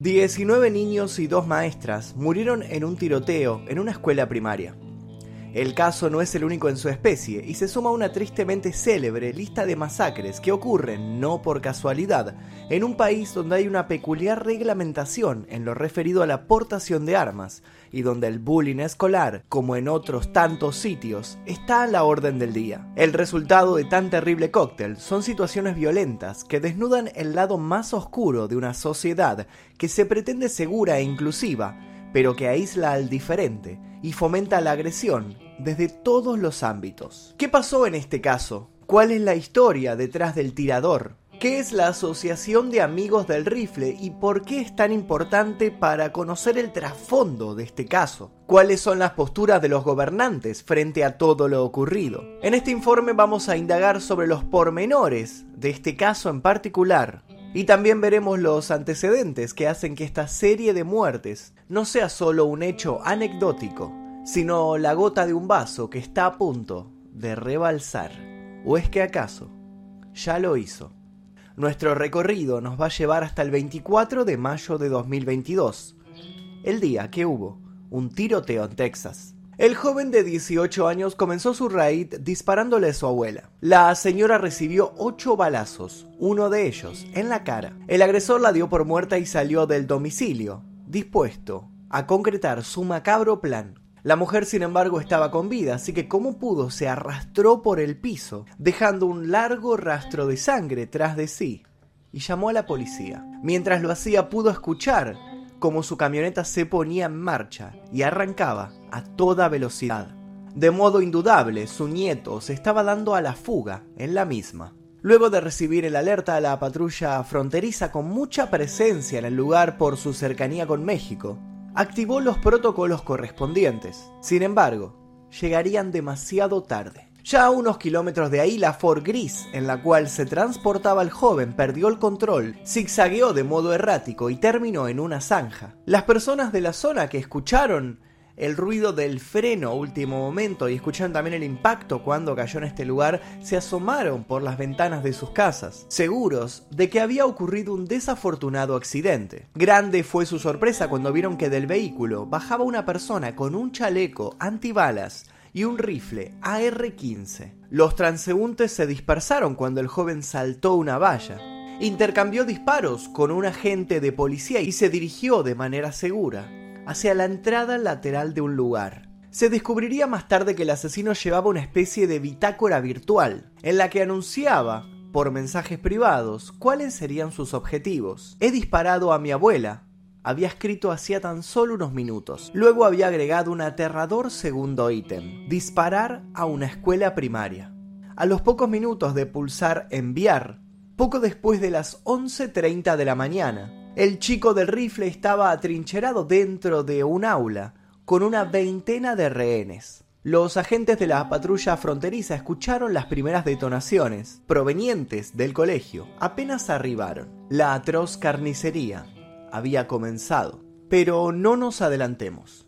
19 niños y dos maestras murieron en un tiroteo en una escuela primaria. El caso no es el único en su especie y se suma a una tristemente célebre lista de masacres que ocurren, no por casualidad, en un país donde hay una peculiar reglamentación en lo referido a la portación de armas y donde el bullying escolar, como en otros tantos sitios, está a la orden del día. El resultado de tan terrible cóctel son situaciones violentas que desnudan el lado más oscuro de una sociedad que se pretende segura e inclusiva, pero que aísla al diferente y fomenta la agresión desde todos los ámbitos. ¿Qué pasó en este caso? ¿Cuál es la historia detrás del tirador? ¿Qué es la Asociación de Amigos del Rifle y por qué es tan importante para conocer el trasfondo de este caso? ¿Cuáles son las posturas de los gobernantes frente a todo lo ocurrido? En este informe vamos a indagar sobre los pormenores de este caso en particular y también veremos los antecedentes que hacen que esta serie de muertes no sea solo un hecho anecdótico, sino la gota de un vaso que está a punto de rebalsar. ¿O es que acaso ya lo hizo? Nuestro recorrido nos va a llevar hasta el 24 de mayo de 2022, el día que hubo un tiroteo en Texas. El joven de 18 años comenzó su raid disparándole a su abuela. La señora recibió 8 balazos, uno de ellos en la cara. El agresor la dio por muerta y salió del domicilio, dispuesto a concretar su macabro plan la mujer, sin embargo, estaba con vida, así que como pudo se arrastró por el piso, dejando un largo rastro de sangre tras de sí, y llamó a la policía. Mientras lo hacía pudo escuchar cómo su camioneta se ponía en marcha y arrancaba a toda velocidad. De modo indudable, su nieto se estaba dando a la fuga en la misma. Luego de recibir el alerta la patrulla fronteriza con mucha presencia en el lugar por su cercanía con México, activó los protocolos correspondientes. Sin embargo, llegarían demasiado tarde. Ya a unos kilómetros de ahí, la Ford Gris, en la cual se transportaba el joven, perdió el control, zigzagueó de modo errático y terminó en una zanja. Las personas de la zona que escucharon el ruido del freno último momento y escucharon también el impacto cuando cayó en este lugar, se asomaron por las ventanas de sus casas, seguros de que había ocurrido un desafortunado accidente. Grande fue su sorpresa cuando vieron que del vehículo bajaba una persona con un chaleco antibalas y un rifle AR-15. Los transeúntes se dispersaron cuando el joven saltó una valla. Intercambió disparos con un agente de policía y se dirigió de manera segura hacia la entrada lateral de un lugar. Se descubriría más tarde que el asesino llevaba una especie de bitácora virtual, en la que anunciaba, por mensajes privados, cuáles serían sus objetivos. He disparado a mi abuela, había escrito hacía tan solo unos minutos. Luego había agregado un aterrador segundo ítem, disparar a una escuela primaria. A los pocos minutos de pulsar enviar, poco después de las 11.30 de la mañana, el chico del rifle estaba atrincherado dentro de un aula con una veintena de rehenes. Los agentes de la patrulla fronteriza escucharon las primeras detonaciones provenientes del colegio. Apenas arribaron. La atroz carnicería había comenzado. Pero no nos adelantemos.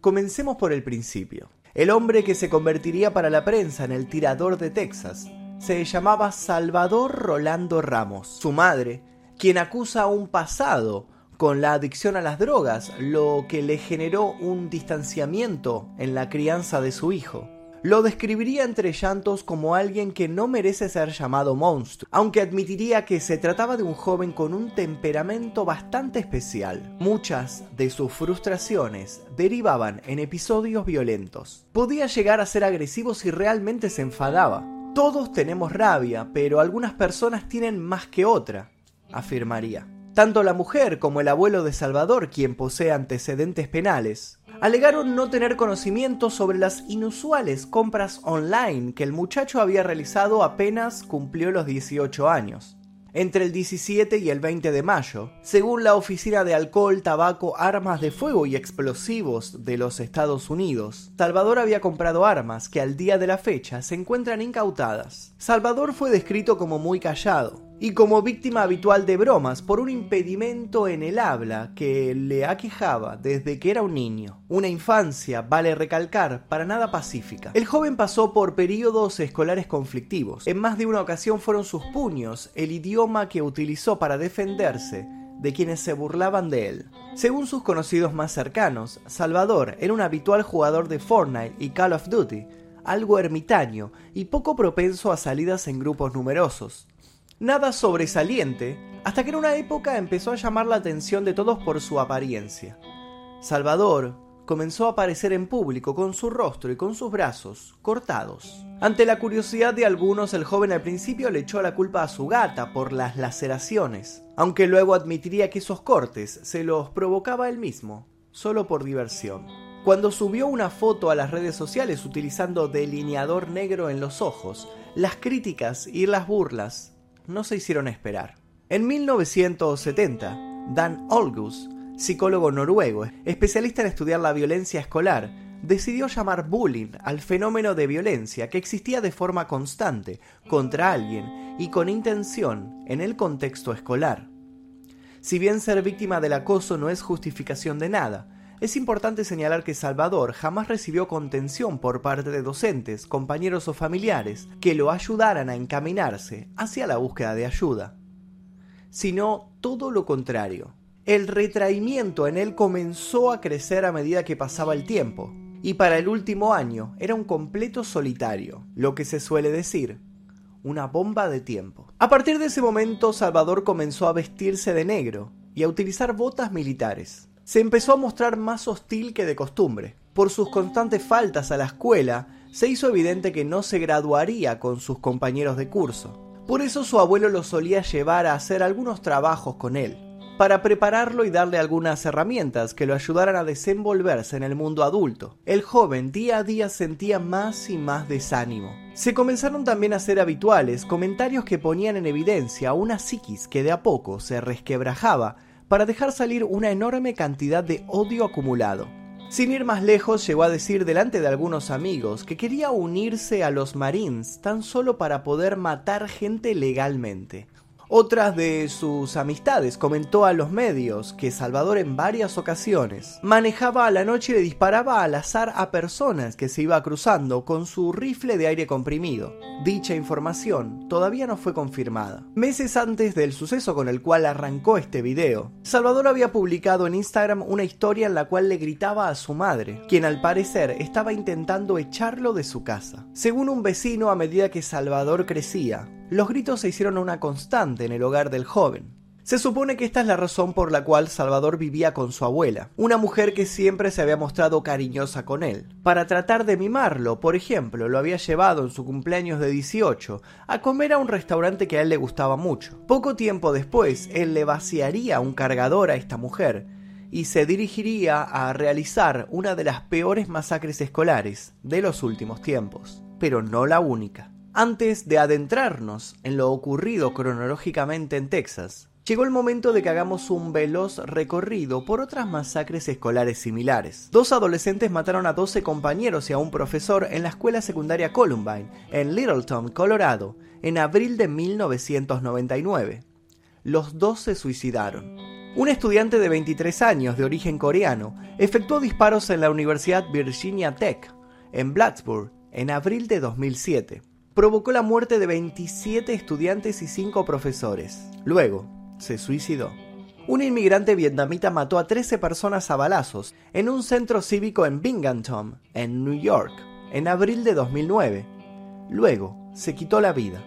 Comencemos por el principio. El hombre que se convertiría para la prensa en el tirador de Texas se llamaba Salvador Rolando Ramos. Su madre quien acusa un pasado con la adicción a las drogas, lo que le generó un distanciamiento en la crianza de su hijo. Lo describiría entre llantos como alguien que no merece ser llamado monstruo, aunque admitiría que se trataba de un joven con un temperamento bastante especial. Muchas de sus frustraciones derivaban en episodios violentos. Podía llegar a ser agresivo si realmente se enfadaba. Todos tenemos rabia, pero algunas personas tienen más que otra afirmaría. Tanto la mujer como el abuelo de Salvador, quien posee antecedentes penales, alegaron no tener conocimiento sobre las inusuales compras online que el muchacho había realizado apenas cumplió los 18 años entre el 17 y el 20 de mayo, según la Oficina de Alcohol, Tabaco, Armas de Fuego y Explosivos de los Estados Unidos. Salvador había comprado armas que al día de la fecha se encuentran incautadas. Salvador fue descrito como muy callado, y como víctima habitual de bromas por un impedimento en el habla que le aquejaba desde que era un niño. Una infancia, vale recalcar, para nada pacífica. El joven pasó por periodos escolares conflictivos. En más de una ocasión fueron sus puños el idioma que utilizó para defenderse de quienes se burlaban de él. Según sus conocidos más cercanos, Salvador era un habitual jugador de Fortnite y Call of Duty, algo ermitaño y poco propenso a salidas en grupos numerosos. Nada sobresaliente, hasta que en una época empezó a llamar la atención de todos por su apariencia. Salvador comenzó a aparecer en público con su rostro y con sus brazos cortados. Ante la curiosidad de algunos, el joven al principio le echó la culpa a su gata por las laceraciones, aunque luego admitiría que esos cortes se los provocaba él mismo, solo por diversión. Cuando subió una foto a las redes sociales utilizando delineador negro en los ojos, las críticas y las burlas no se hicieron esperar. En 1970, Dan Olgus, psicólogo noruego, especialista en estudiar la violencia escolar, decidió llamar bullying al fenómeno de violencia que existía de forma constante contra alguien y con intención en el contexto escolar. Si bien ser víctima del acoso no es justificación de nada, es importante señalar que Salvador jamás recibió contención por parte de docentes, compañeros o familiares que lo ayudaran a encaminarse hacia la búsqueda de ayuda, sino todo lo contrario. El retraimiento en él comenzó a crecer a medida que pasaba el tiempo, y para el último año era un completo solitario, lo que se suele decir, una bomba de tiempo. A partir de ese momento, Salvador comenzó a vestirse de negro y a utilizar botas militares se empezó a mostrar más hostil que de costumbre. Por sus constantes faltas a la escuela, se hizo evidente que no se graduaría con sus compañeros de curso. Por eso su abuelo lo solía llevar a hacer algunos trabajos con él, para prepararlo y darle algunas herramientas que lo ayudaran a desenvolverse en el mundo adulto. El joven día a día sentía más y más desánimo. Se comenzaron también a hacer habituales comentarios que ponían en evidencia una psiquis que de a poco se resquebrajaba para dejar salir una enorme cantidad de odio acumulado. Sin ir más lejos, llegó a decir delante de algunos amigos que quería unirse a los Marines tan solo para poder matar gente legalmente. Otras de sus amistades comentó a los medios que Salvador en varias ocasiones manejaba a la noche y le disparaba al azar a personas que se iba cruzando con su rifle de aire comprimido. Dicha información todavía no fue confirmada. Meses antes del suceso con el cual arrancó este video, Salvador había publicado en Instagram una historia en la cual le gritaba a su madre, quien al parecer estaba intentando echarlo de su casa. Según un vecino, a medida que Salvador crecía, los gritos se hicieron una constante en el hogar del joven. Se supone que esta es la razón por la cual Salvador vivía con su abuela, una mujer que siempre se había mostrado cariñosa con él. Para tratar de mimarlo, por ejemplo, lo había llevado en su cumpleaños de 18 a comer a un restaurante que a él le gustaba mucho. Poco tiempo después, él le vaciaría un cargador a esta mujer y se dirigiría a realizar una de las peores masacres escolares de los últimos tiempos, pero no la única. Antes de adentrarnos en lo ocurrido cronológicamente en Texas, llegó el momento de que hagamos un veloz recorrido por otras masacres escolares similares. Dos adolescentes mataron a 12 compañeros y a un profesor en la escuela secundaria Columbine, en Littleton, Colorado, en abril de 1999. Los dos se suicidaron. Un estudiante de 23 años de origen coreano efectuó disparos en la Universidad Virginia Tech, en Plattsburgh, en abril de 2007 provocó la muerte de 27 estudiantes y 5 profesores. Luego, se suicidó. Un inmigrante vietnamita mató a 13 personas a balazos en un centro cívico en Binghamton, en New York, en abril de 2009. Luego, se quitó la vida.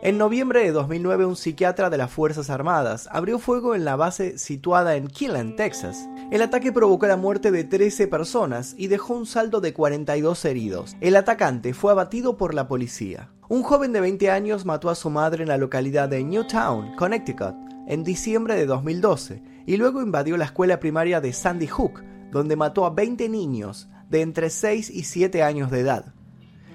En noviembre de 2009, un psiquiatra de las Fuerzas Armadas abrió fuego en la base situada en Killen, Texas. El ataque provocó la muerte de 13 personas y dejó un saldo de 42 heridos. El atacante fue abatido por la policía. Un joven de 20 años mató a su madre en la localidad de Newtown, Connecticut, en diciembre de 2012 y luego invadió la escuela primaria de Sandy Hook, donde mató a 20 niños de entre 6 y 7 años de edad.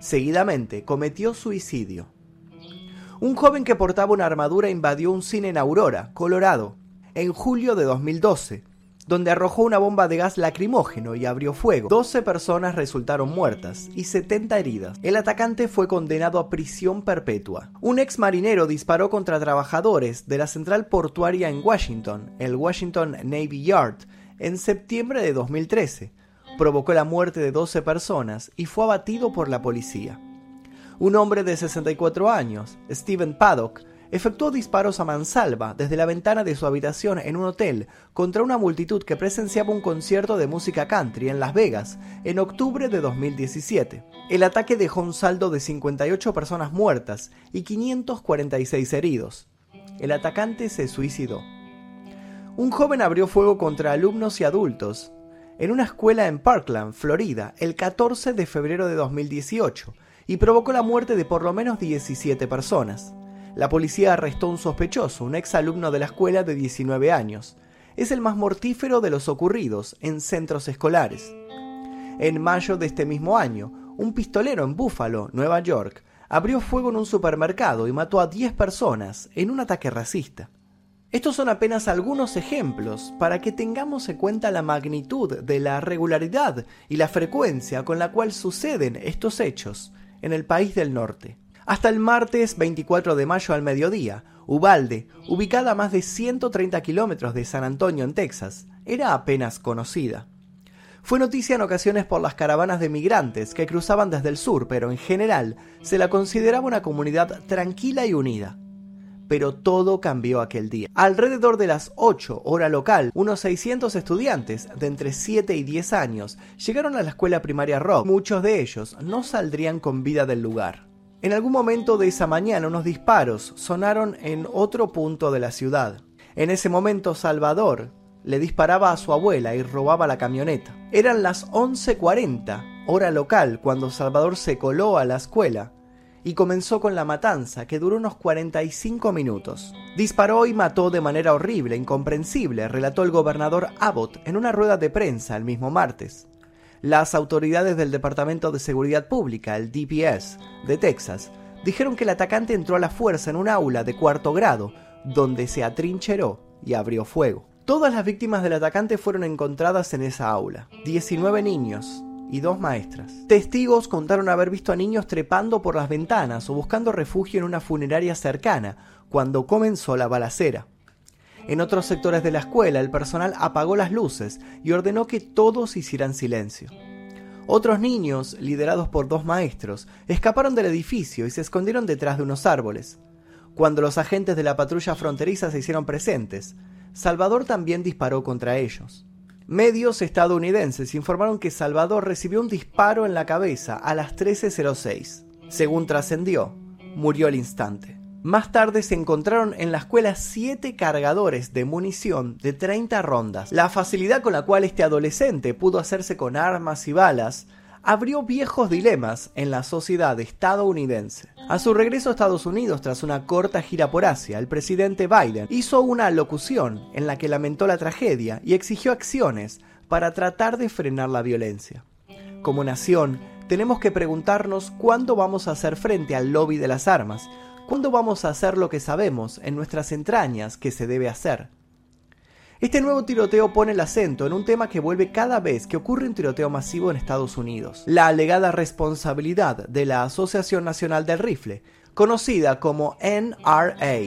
Seguidamente cometió suicidio. Un joven que portaba una armadura invadió un cine en Aurora, Colorado, en julio de 2012, donde arrojó una bomba de gas lacrimógeno y abrió fuego. 12 personas resultaron muertas y 70 heridas. El atacante fue condenado a prisión perpetua. Un ex marinero disparó contra trabajadores de la central portuaria en Washington, el Washington Navy Yard, en septiembre de 2013. Provocó la muerte de 12 personas y fue abatido por la policía. Un hombre de 64 años, Stephen Paddock, efectuó disparos a mansalva desde la ventana de su habitación en un hotel contra una multitud que presenciaba un concierto de música country en Las Vegas en octubre de 2017. El ataque dejó un saldo de 58 personas muertas y 546 heridos. El atacante se suicidó. Un joven abrió fuego contra alumnos y adultos en una escuela en Parkland, Florida, el 14 de febrero de 2018 y provocó la muerte de por lo menos 17 personas. La policía arrestó a un sospechoso, un ex alumno de la escuela de 19 años. Es el más mortífero de los ocurridos en centros escolares. En mayo de este mismo año, un pistolero en Buffalo, Nueva York, abrió fuego en un supermercado y mató a 10 personas en un ataque racista. Estos son apenas algunos ejemplos para que tengamos en cuenta la magnitud de la regularidad y la frecuencia con la cual suceden estos hechos en el país del norte. Hasta el martes 24 de mayo al mediodía, Ubalde, ubicada a más de 130 kilómetros de San Antonio en Texas, era apenas conocida. Fue noticia en ocasiones por las caravanas de migrantes que cruzaban desde el sur, pero en general se la consideraba una comunidad tranquila y unida. Pero todo cambió aquel día. Alrededor de las 8 hora local, unos 600 estudiantes de entre 7 y 10 años llegaron a la escuela primaria Rock. Muchos de ellos no saldrían con vida del lugar. En algún momento de esa mañana unos disparos sonaron en otro punto de la ciudad. En ese momento Salvador le disparaba a su abuela y robaba la camioneta. Eran las 11.40, hora local, cuando Salvador se coló a la escuela y comenzó con la matanza, que duró unos 45 minutos. Disparó y mató de manera horrible, incomprensible, relató el gobernador Abbott en una rueda de prensa el mismo martes. Las autoridades del Departamento de Seguridad Pública, el DPS, de Texas, dijeron que el atacante entró a la fuerza en un aula de cuarto grado, donde se atrincheró y abrió fuego. Todas las víctimas del atacante fueron encontradas en esa aula, 19 niños y dos maestras. Testigos contaron haber visto a niños trepando por las ventanas o buscando refugio en una funeraria cercana cuando comenzó la balacera. En otros sectores de la escuela, el personal apagó las luces y ordenó que todos hicieran silencio. Otros niños, liderados por dos maestros, escaparon del edificio y se escondieron detrás de unos árboles. Cuando los agentes de la patrulla fronteriza se hicieron presentes, Salvador también disparó contra ellos. Medios estadounidenses informaron que Salvador recibió un disparo en la cabeza a las 13.06. Según trascendió, murió al instante. Más tarde se encontraron en la escuela siete cargadores de munición de 30 rondas. La facilidad con la cual este adolescente pudo hacerse con armas y balas abrió viejos dilemas en la sociedad estadounidense. A su regreso a Estados Unidos tras una corta gira por Asia, el presidente Biden hizo una locución en la que lamentó la tragedia y exigió acciones para tratar de frenar la violencia. Como nación, tenemos que preguntarnos cuándo vamos a hacer frente al lobby de las armas, ¿Cuándo vamos a hacer lo que sabemos en nuestras entrañas que se debe hacer? Este nuevo tiroteo pone el acento en un tema que vuelve cada vez que ocurre un tiroteo masivo en Estados Unidos, la alegada responsabilidad de la Asociación Nacional del Rifle, conocida como NRA.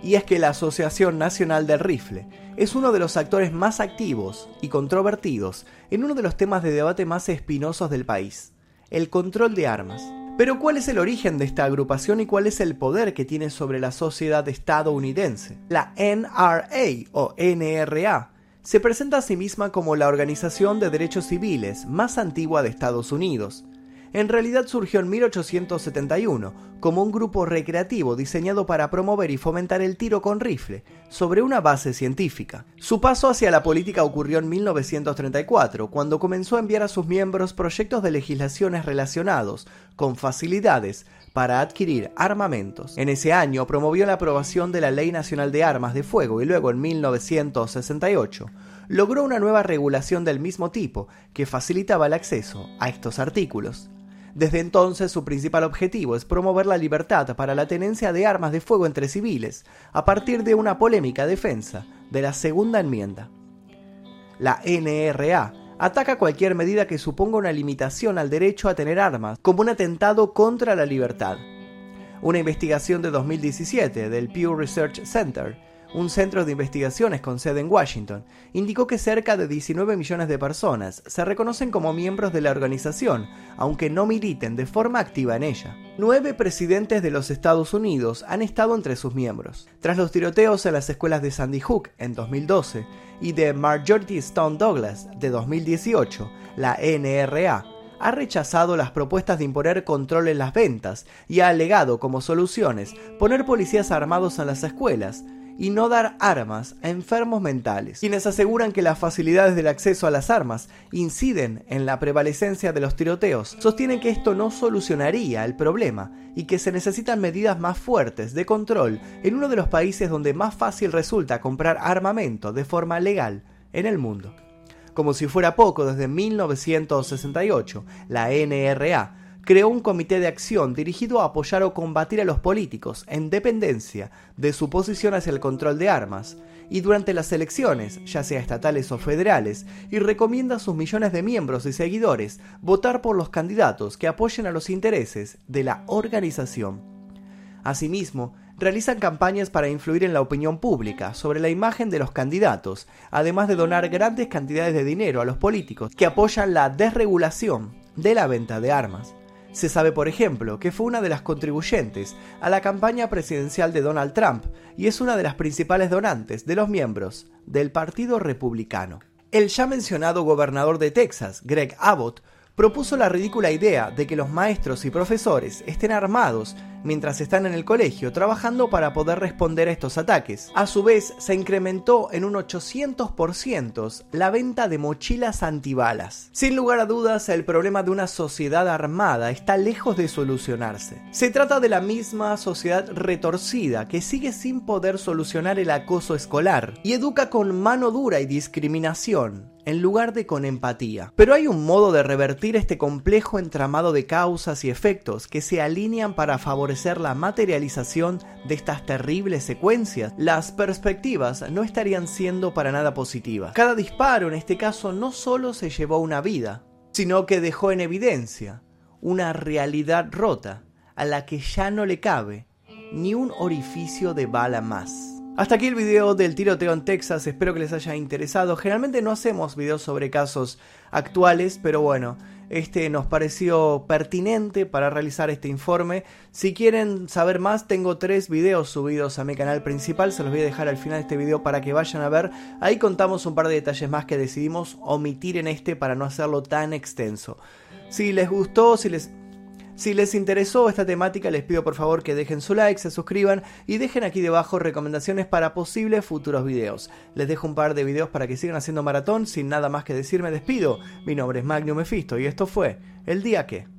Y es que la Asociación Nacional del Rifle es uno de los actores más activos y controvertidos en uno de los temas de debate más espinosos del país, el control de armas. Pero ¿cuál es el origen de esta agrupación y cuál es el poder que tiene sobre la sociedad estadounidense? La NRA o NRA se presenta a sí misma como la organización de derechos civiles más antigua de Estados Unidos en realidad surgió en 1871 como un grupo recreativo diseñado para promover y fomentar el tiro con rifle sobre una base científica. Su paso hacia la política ocurrió en 1934, cuando comenzó a enviar a sus miembros proyectos de legislaciones relacionados con facilidades para adquirir armamentos. En ese año promovió la aprobación de la Ley Nacional de Armas de Fuego y luego en 1968 logró una nueva regulación del mismo tipo que facilitaba el acceso a estos artículos. Desde entonces su principal objetivo es promover la libertad para la tenencia de armas de fuego entre civiles, a partir de una polémica defensa de la segunda enmienda. La NRA ataca cualquier medida que suponga una limitación al derecho a tener armas como un atentado contra la libertad. Una investigación de 2017 del Pew Research Center un centro de investigaciones con sede en Washington, indicó que cerca de 19 millones de personas se reconocen como miembros de la organización, aunque no militen de forma activa en ella. Nueve presidentes de los Estados Unidos han estado entre sus miembros. Tras los tiroteos en las escuelas de Sandy Hook en 2012 y de Marjorie Stone Douglas de 2018, la NRA ha rechazado las propuestas de imponer control en las ventas y ha alegado como soluciones poner policías armados en las escuelas, y no dar armas a enfermos mentales, quienes aseguran que las facilidades del acceso a las armas inciden en la prevalecencia de los tiroteos, sostienen que esto no solucionaría el problema y que se necesitan medidas más fuertes de control en uno de los países donde más fácil resulta comprar armamento de forma legal en el mundo. Como si fuera poco, desde 1968, la NRA creó un comité de acción dirigido a apoyar o combatir a los políticos en dependencia de su posición hacia el control de armas, y durante las elecciones, ya sea estatales o federales, y recomienda a sus millones de miembros y seguidores votar por los candidatos que apoyen a los intereses de la organización. Asimismo, realizan campañas para influir en la opinión pública sobre la imagen de los candidatos, además de donar grandes cantidades de dinero a los políticos que apoyan la desregulación de la venta de armas. Se sabe, por ejemplo, que fue una de las contribuyentes a la campaña presidencial de Donald Trump y es una de las principales donantes de los miembros del Partido Republicano. El ya mencionado gobernador de Texas, Greg Abbott, propuso la ridícula idea de que los maestros y profesores estén armados mientras están en el colegio trabajando para poder responder a estos ataques. A su vez, se incrementó en un 800% la venta de mochilas antibalas. Sin lugar a dudas, el problema de una sociedad armada está lejos de solucionarse. Se trata de la misma sociedad retorcida que sigue sin poder solucionar el acoso escolar y educa con mano dura y discriminación en lugar de con empatía. Pero hay un modo de revertir este complejo entramado de causas y efectos que se alinean para favorecer la materialización de estas terribles secuencias. Las perspectivas no estarían siendo para nada positivas. Cada disparo en este caso no solo se llevó una vida, sino que dejó en evidencia una realidad rota a la que ya no le cabe ni un orificio de bala más. Hasta aquí el video del tiroteo en Texas, espero que les haya interesado. Generalmente no hacemos videos sobre casos actuales, pero bueno, este nos pareció pertinente para realizar este informe. Si quieren saber más, tengo tres videos subidos a mi canal principal, se los voy a dejar al final de este video para que vayan a ver. Ahí contamos un par de detalles más que decidimos omitir en este para no hacerlo tan extenso. Si les gustó, si les si les interesó esta temática, les pido por favor que dejen su like, se suscriban y dejen aquí debajo recomendaciones para posibles futuros videos. Les dejo un par de videos para que sigan haciendo maratón. Sin nada más que decir, me despido. Mi nombre es Magnum Mephisto y esto fue El Día Que.